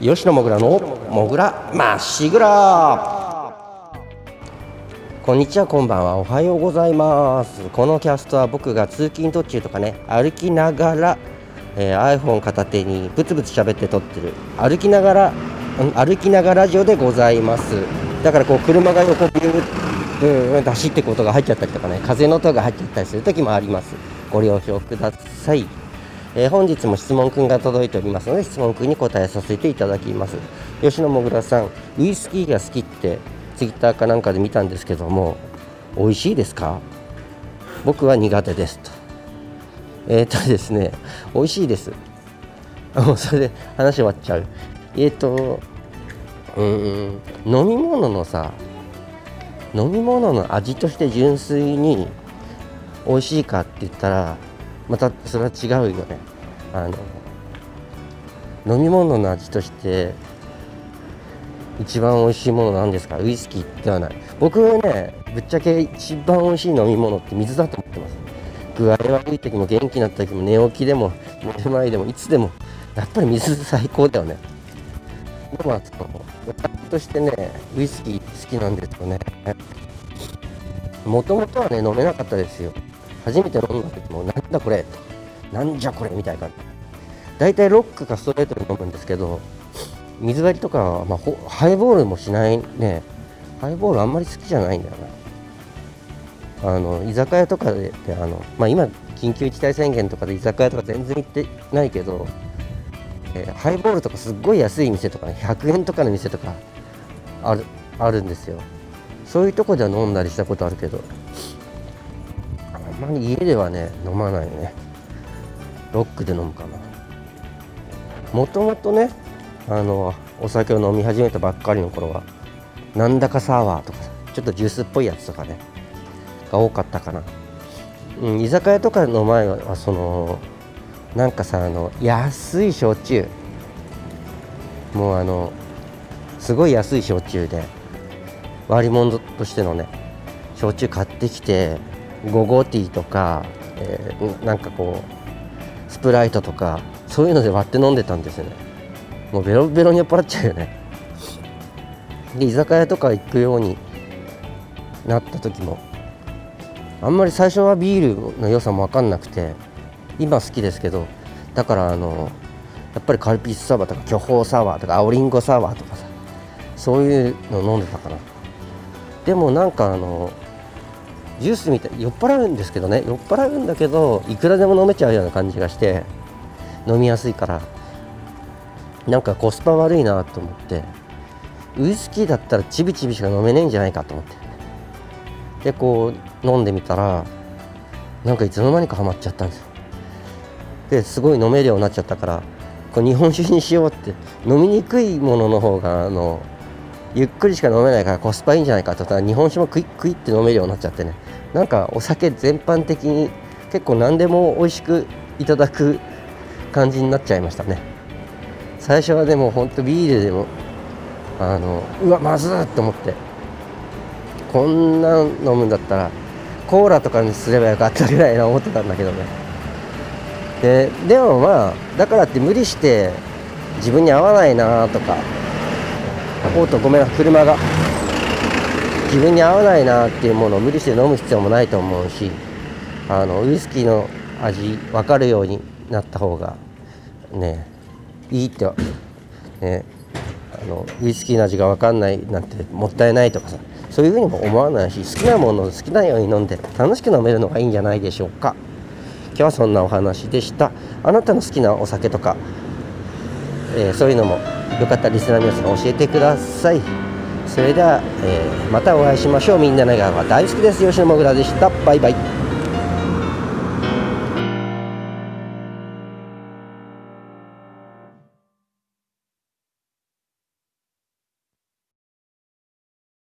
吉野もぐらのもぐらまっしぐら。こんにちはこんばんは。おはようございます。このキャストは僕が通勤途中とかね歩きながら、えー、iPhone 片手にブツブツ喋って撮ってる。歩きながら歩きながらラジオでございます。だからこう車が横ビューうん走っていく音が入っちゃったりとかね風の音が入っちゃったりする時もあります。ご了承ください。えー、本日も質問くんが届いておりますので質問くんに答えさせていただきます。吉野もぐらさんウイスキーが好きってツイッターかなんかで見たんですけども美味しいですか？僕は苦手ですと。えっ、とですね美味しいです。もうそれで話終わっちゃう。えっ、とうん飲み物のさ飲み物の味として純粋に美味しいかって言ったらまたそれは違うよね。あの飲み物の味として一番美味しいものなんですか？ウイスキーではない。僕はねぶっちゃけ一番美味しい飲み物って水だと思ってます。具合悪い時も元気になった時も寝起きでも寝る前でもいつでもやっぱり水最高だよね。でもそのとしてねウイスキー好きなんですよね。もともとはね飲めなかったですよ。初めて飲んだ時もなんだこれとなんじゃこれみたいな感じ。大体ロックかストレートで飲むんですけど水割りとか、まあ、ハイボールもしないね。ハイボールあんまり好きじゃないんだよな。あの居酒屋とかであの、まあ、今緊急事態宣言とかで居酒屋とか全然行ってないけど、えー、ハイボールとかすっごい安い店とか、ね、100円とかの店とかあるあるんですよ。そういうとこでは飲んだりしたことあるけど。まり家ではね飲まないね。ロックで飲むかな。もともとねあのお酒を飲み始めたばっかりの頃はなんだかサワーとかちょっとジュースっぽいやつとかねが多かったかな、うん、居酒屋とかの前はそのなんかさあの安い焼酎。もうあのすごい安い焼酎で割り物としてのね焼酎買ってきてゴゴティーとか、えー、なんかこうスプライトとかそういうので割って飲んでたんですよね。もうベロベロに酔っ払っちゃうよね。で居酒屋とか行くようになった時もあんまり最初はビールの良さも分かんなくて今好きですけどだからあのやっぱりカルピスサワーとか巨峰サワーとか青りんごサワーとかさそういうの飲んでたかな。でもなんかあのジュースみたい酔っ払うんですけどね酔っ払うんだけどいくらでも飲めちゃうような感じがして飲みやすいから。なんかコスパ悪いなと思って。ウイスキーだったらちびちびしか飲めねえんじゃないかと思って。でこう飲んでみたらなんかいつの間にかハマっちゃったんですですごい飲めるようになっちゃったからこう日本酒にしようって飲みにくいものの方があのゆっくりしか飲めないからコスパいいんじゃないかとたら日本酒もクイックイって飲めるようになっちゃってね。なんかお酒全般的に結構何でも美味しくいただく感じになっちゃいましたね。最初はでもほんとビールでもあのうわまずっと思って。こんなん飲むんだったらコーラとかにすればよかったぐらいな思ってたんだけどね。ででもまあだからって無理して自分に合わないなとかおっとごめん車が。自分に合わないなっていうものを無理して飲む必要もないと思うしあのウイスキーの味分かるようになった方がねいいって、ね、あのウイスキーの味が分かんないなんてもったいないとかさそういうふうにも思わないし好きなものを好きなように飲んで楽しく飲めるのがいいんじゃないでしょうか。今日はそんなお話でした。あなたの好きなお酒とか、えー、そういうのもよかったらリスナーの皆さん教えてください。それでは、えー、またお会いしましょう。みんなの笑顔が大好きです。吉野もぐらでした。バイバイ。